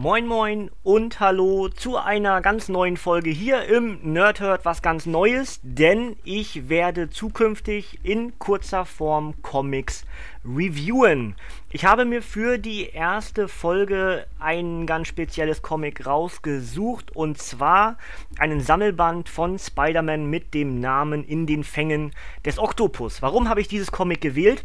Moin Moin und Hallo zu einer ganz neuen Folge hier im Nerdhurt was ganz Neues, denn ich werde zukünftig in kurzer Form Comics reviewen. Ich habe mir für die erste Folge ein ganz spezielles Comic rausgesucht und zwar einen Sammelband von Spider-Man mit dem Namen In den Fängen des Oktopus. Warum habe ich dieses Comic gewählt?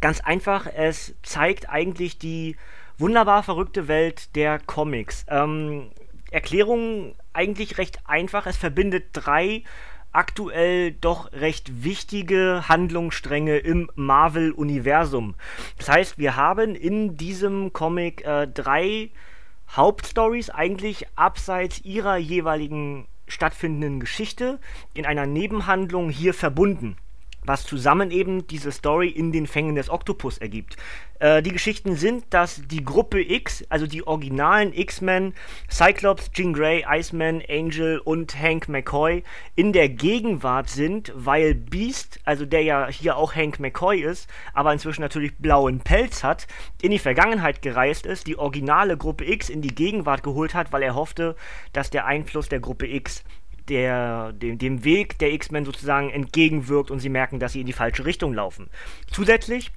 Ganz einfach, es zeigt eigentlich die wunderbar verrückte Welt der Comics. Ähm, Erklärung eigentlich recht einfach. Es verbindet drei aktuell doch recht wichtige Handlungsstränge im Marvel-Universum. Das heißt, wir haben in diesem Comic äh, drei Hauptstories eigentlich abseits ihrer jeweiligen stattfindenden Geschichte in einer Nebenhandlung hier verbunden was zusammen eben diese Story in den Fängen des Oktopus ergibt. Äh, die Geschichten sind, dass die Gruppe X, also die originalen X-Men, Cyclops, Jean Grey, Iceman, Angel und Hank McCoy in der Gegenwart sind, weil Beast, also der ja hier auch Hank McCoy ist, aber inzwischen natürlich blauen Pelz hat, in die Vergangenheit gereist ist, die originale Gruppe X in die Gegenwart geholt hat, weil er hoffte, dass der Einfluss der Gruppe X der, dem, dem Weg der X-Men sozusagen entgegenwirkt und sie merken, dass sie in die falsche Richtung laufen. Zusätzlich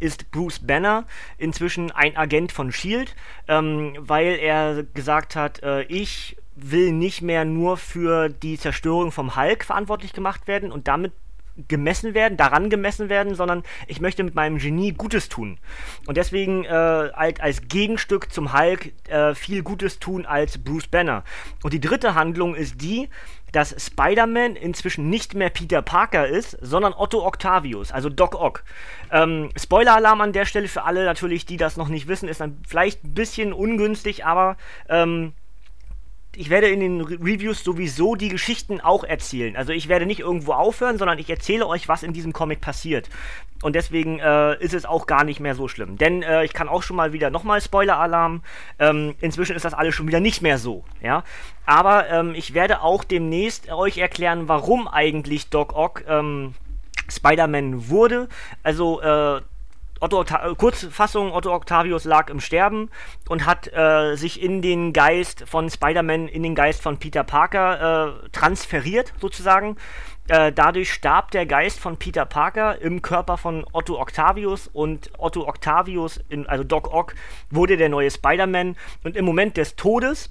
ist Bruce Banner inzwischen ein Agent von Shield, ähm, weil er gesagt hat, äh, ich will nicht mehr nur für die Zerstörung vom Hulk verantwortlich gemacht werden und damit gemessen werden, daran gemessen werden, sondern ich möchte mit meinem Genie Gutes tun. Und deswegen äh, halt als Gegenstück zum Hulk äh, viel Gutes tun als Bruce Banner. Und die dritte Handlung ist die, dass Spider-Man inzwischen nicht mehr Peter Parker ist, sondern Otto Octavius, also Doc Ock. Ähm, Spoiler-Alarm an der Stelle für alle natürlich, die das noch nicht wissen, ist dann vielleicht ein bisschen ungünstig, aber ähm, ich werde in den Reviews sowieso die Geschichten auch erzählen. Also ich werde nicht irgendwo aufhören, sondern ich erzähle euch, was in diesem Comic passiert. Und deswegen äh, ist es auch gar nicht mehr so schlimm. Denn äh, ich kann auch schon mal wieder nochmal Spoiler-Alarm. Ähm, inzwischen ist das alles schon wieder nicht mehr so. Ja? Aber ähm, ich werde auch demnächst euch erklären, warum eigentlich Doc Ock ähm, Spider-Man wurde. Also äh, Otto Octa äh, Kurzfassung, Otto Octavius lag im Sterben und hat äh, sich in den Geist von Spider-Man, in den Geist von Peter Parker äh, transferiert, sozusagen. Äh, dadurch starb der Geist von Peter Parker im Körper von Otto Octavius und Otto Octavius, in, also Doc Ock, wurde der neue Spider-Man und im Moment des Todes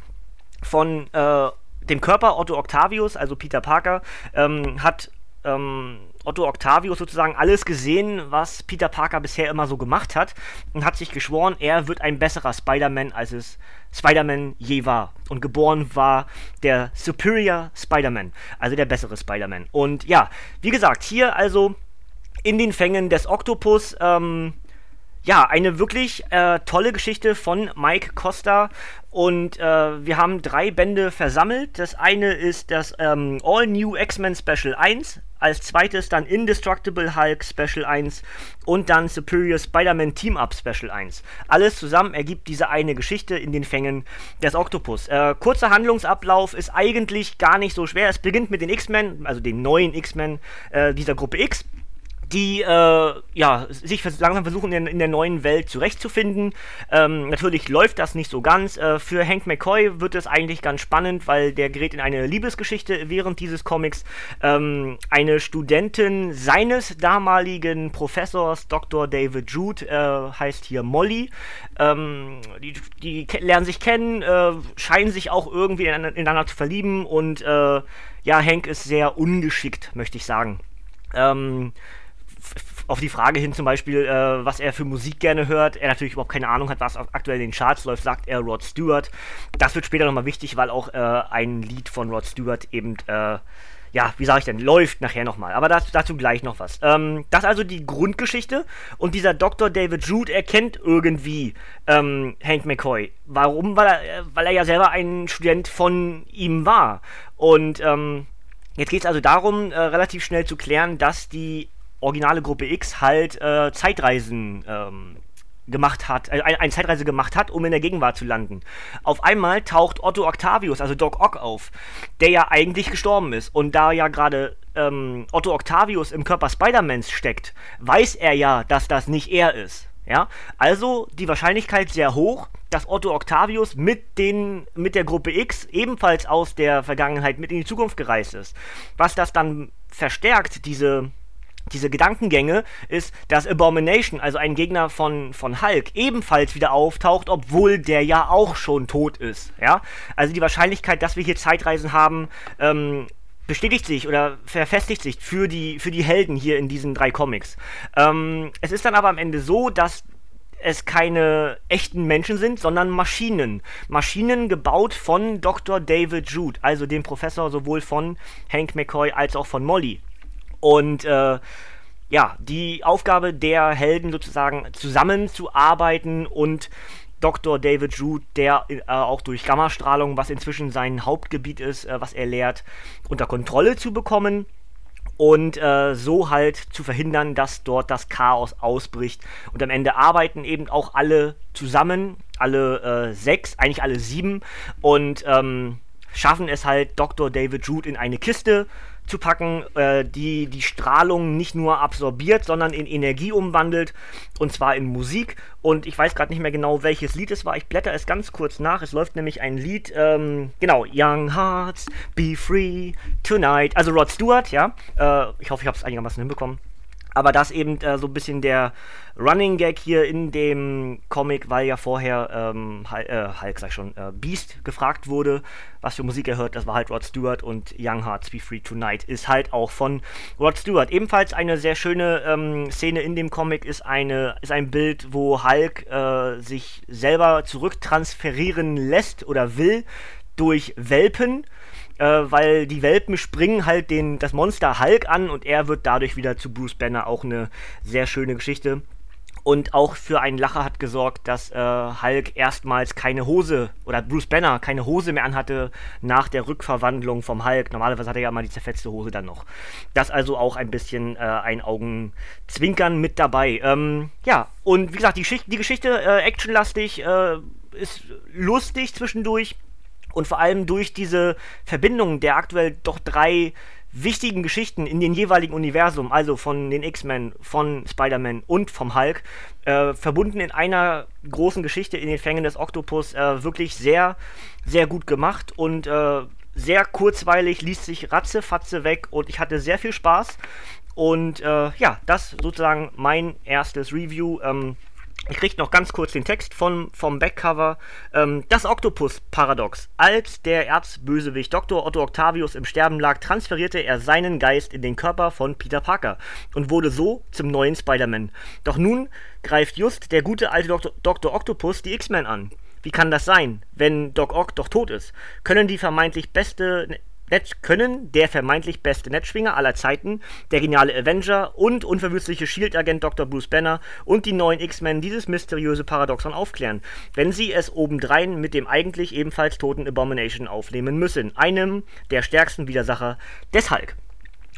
von äh, dem Körper Otto Octavius, also Peter Parker, ähm, hat ähm, Otto Octavius sozusagen alles gesehen, was Peter Parker bisher immer so gemacht hat und hat sich geschworen, er wird ein besserer Spider-Man, als es Spider-Man je war. Und geboren war der Superior Spider-Man, also der bessere Spider-Man. Und ja, wie gesagt, hier also in den Fängen des Oktopus, ähm, ja, eine wirklich äh, tolle Geschichte von Mike Costa. Und äh, wir haben drei Bände versammelt. Das eine ist das ähm, All New X-Men Special 1. Als zweites dann Indestructible Hulk Special 1 und dann Superior Spider-Man Team Up Special 1. Alles zusammen ergibt diese eine Geschichte in den Fängen des Oktopus. Äh, kurzer Handlungsablauf ist eigentlich gar nicht so schwer. Es beginnt mit den X-Men, also den neuen X-Men äh, dieser Gruppe X die äh, ja, sich langsam versuchen, in, in, der neuen Welt zurechtzufinden. Ähm, natürlich läuft das nicht so ganz. Äh, für Hank McCoy wird es eigentlich ganz spannend, weil der gerät in eine Liebesgeschichte während dieses Comics. Ähm, eine Studentin seines damaligen Professors, Dr. David Jude, äh, heißt hier Molly. Ähm, die, die lernen sich kennen, äh, scheinen sich auch irgendwie ineinander zu verlieben und äh, ja, Hank ist sehr ungeschickt, möchte ich sagen. Ähm, auf die Frage hin zum Beispiel, äh, was er für Musik gerne hört, er natürlich überhaupt keine Ahnung hat, was aktuell in den Charts läuft, sagt er Rod Stewart. Das wird später nochmal wichtig, weil auch äh, ein Lied von Rod Stewart eben, äh, ja, wie sage ich denn, läuft nachher nochmal. Aber das, dazu gleich noch was. Ähm, das ist also die Grundgeschichte und dieser Dr. David Jude erkennt irgendwie ähm, Hank McCoy. Warum? Weil er, äh, weil er ja selber ein Student von ihm war. Und ähm, Jetzt geht es also darum, äh, relativ schnell zu klären, dass die originale Gruppe X halt äh, Zeitreisen ähm, gemacht hat, äh, eine Zeitreise gemacht hat, um in der Gegenwart zu landen. Auf einmal taucht Otto Octavius, also Doc Ock, auf, der ja eigentlich gestorben ist. Und da ja gerade ähm, Otto Octavius im Körper Spider-Mans steckt, weiß er ja, dass das nicht er ist. Ja, also die Wahrscheinlichkeit sehr hoch, dass Otto Octavius mit, den, mit der Gruppe X ebenfalls aus der Vergangenheit mit in die Zukunft gereist ist. Was das dann verstärkt, diese, diese Gedankengänge, ist, dass Abomination, also ein Gegner von, von Hulk, ebenfalls wieder auftaucht, obwohl der ja auch schon tot ist. Ja? Also die Wahrscheinlichkeit, dass wir hier Zeitreisen haben, ähm, bestätigt sich oder verfestigt sich für die, für die Helden hier in diesen drei Comics. Ähm, es ist dann aber am Ende so, dass es keine echten Menschen sind, sondern Maschinen. Maschinen gebaut von Dr. David Jude, also dem Professor sowohl von Hank McCoy als auch von Molly. Und äh, ja, die Aufgabe der Helden sozusagen zusammenzuarbeiten und Dr. David Jude, der äh, auch durch Gammastrahlung, was inzwischen sein Hauptgebiet ist, äh, was er lehrt, unter Kontrolle zu bekommen und äh, so halt zu verhindern, dass dort das Chaos ausbricht. Und am Ende arbeiten eben auch alle zusammen, alle äh, sechs, eigentlich alle sieben und ähm, schaffen es halt, Dr. David Jude in eine Kiste zu packen, äh, die die Strahlung nicht nur absorbiert, sondern in Energie umwandelt und zwar in Musik. Und ich weiß gerade nicht mehr genau, welches Lied es war. Ich blätter es ganz kurz nach. Es läuft nämlich ein Lied, ähm, genau, Young Hearts, Be Free Tonight. Also Rod Stewart, ja. Äh, ich hoffe, ich habe es einigermaßen hinbekommen. Aber das eben äh, so ein bisschen der Running Gag hier in dem Comic, weil ja vorher ähm, Hulk, äh, Hulk sag ich schon, äh, Beast gefragt wurde, was für Musik er hört. Das war halt Rod Stewart und Young Hearts Be Free Tonight ist halt auch von Rod Stewart. Ebenfalls eine sehr schöne ähm, Szene in dem Comic ist, eine, ist ein Bild, wo Hulk äh, sich selber zurücktransferieren lässt oder will durch Welpen äh, weil die Welpen springen halt den, das Monster Hulk an und er wird dadurch wieder zu Bruce Banner. Auch eine sehr schöne Geschichte. Und auch für einen Lacher hat gesorgt, dass äh, Hulk erstmals keine Hose oder Bruce Banner keine Hose mehr anhatte nach der Rückverwandlung vom Hulk. Normalerweise hat er ja mal die zerfetzte Hose dann noch. Das also auch ein bisschen äh, ein Augenzwinkern mit dabei. Ähm, ja, und wie gesagt, die, Geschichte, die Geschichte äh, actionlastig, äh, ist lustig zwischendurch. Und vor allem durch diese Verbindung der aktuell doch drei wichtigen Geschichten in den jeweiligen Universum, also von den X-Men, von Spider-Man und vom Hulk, äh, verbunden in einer großen Geschichte in den Fängen des Octopus, äh, wirklich sehr, sehr gut gemacht und äh, sehr kurzweilig, liest sich ratzefatze weg und ich hatte sehr viel Spaß. Und äh, ja, das sozusagen mein erstes Review. Ähm, ich kriege noch ganz kurz den Text von, vom Backcover. Ähm, das Oktopus-Paradox. Als der Erzbösewicht Dr. Otto Octavius im Sterben lag, transferierte er seinen Geist in den Körper von Peter Parker und wurde so zum neuen Spider-Man. Doch nun greift just der gute alte Dr. Dr. Octopus die X-Men an. Wie kann das sein, wenn Doc Ock doch tot ist? Können die vermeintlich beste Net können der vermeintlich beste Netzschwinger aller Zeiten, der geniale Avenger und unverwüstliche Shield-Agent Dr. Bruce Banner und die neuen X-Men dieses mysteriöse Paradoxon aufklären, wenn sie es obendrein mit dem eigentlich ebenfalls toten Abomination aufnehmen müssen, einem der stärksten Widersacher des Hulk.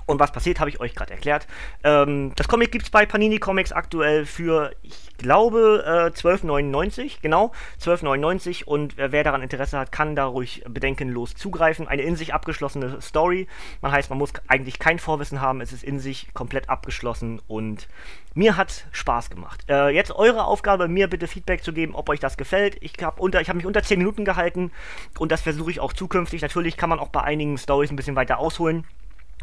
Und was passiert, habe ich euch gerade erklärt. Ähm, das Comic gibt es bei Panini Comics aktuell für, ich glaube, äh, 12,99. Genau, 12,99. Und äh, wer daran Interesse hat, kann da ruhig bedenkenlos zugreifen. Eine in sich abgeschlossene Story. Man heißt, man muss eigentlich kein Vorwissen haben. Es ist in sich komplett abgeschlossen und mir hat Spaß gemacht. Äh, jetzt eure Aufgabe, mir bitte Feedback zu geben, ob euch das gefällt. Ich habe hab mich unter 10 Minuten gehalten und das versuche ich auch zukünftig. Natürlich kann man auch bei einigen Stories ein bisschen weiter ausholen.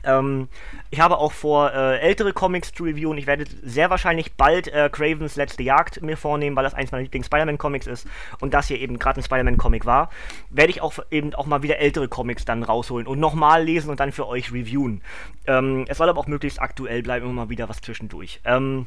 Ähm, ich habe auch vor, äh, ältere Comics zu reviewen. Ich werde sehr wahrscheinlich bald äh, Cravens Letzte Jagd mir vornehmen, weil das eins meiner Lieblings-Spider-Man-Comics ist und das hier eben gerade ein Spider-Man-Comic war. Werde ich auch eben auch mal wieder ältere Comics dann rausholen und nochmal lesen und dann für euch reviewen. Ähm, es soll aber auch möglichst aktuell bleiben, immer mal wieder was zwischendurch. Ähm,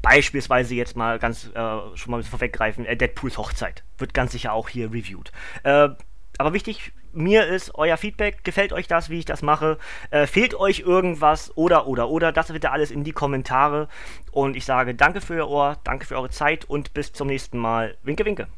Beispielsweise jetzt mal ganz äh, schon mal ein bisschen vorweggreifen, äh, Deadpools Hochzeit wird ganz sicher auch hier reviewed. Äh, aber wichtig, mir ist euer Feedback. Gefällt euch das, wie ich das mache? Äh, fehlt euch irgendwas? Oder, oder, oder? Das bitte alles in die Kommentare. Und ich sage danke für euer Ohr, danke für eure Zeit und bis zum nächsten Mal. Winke, winke.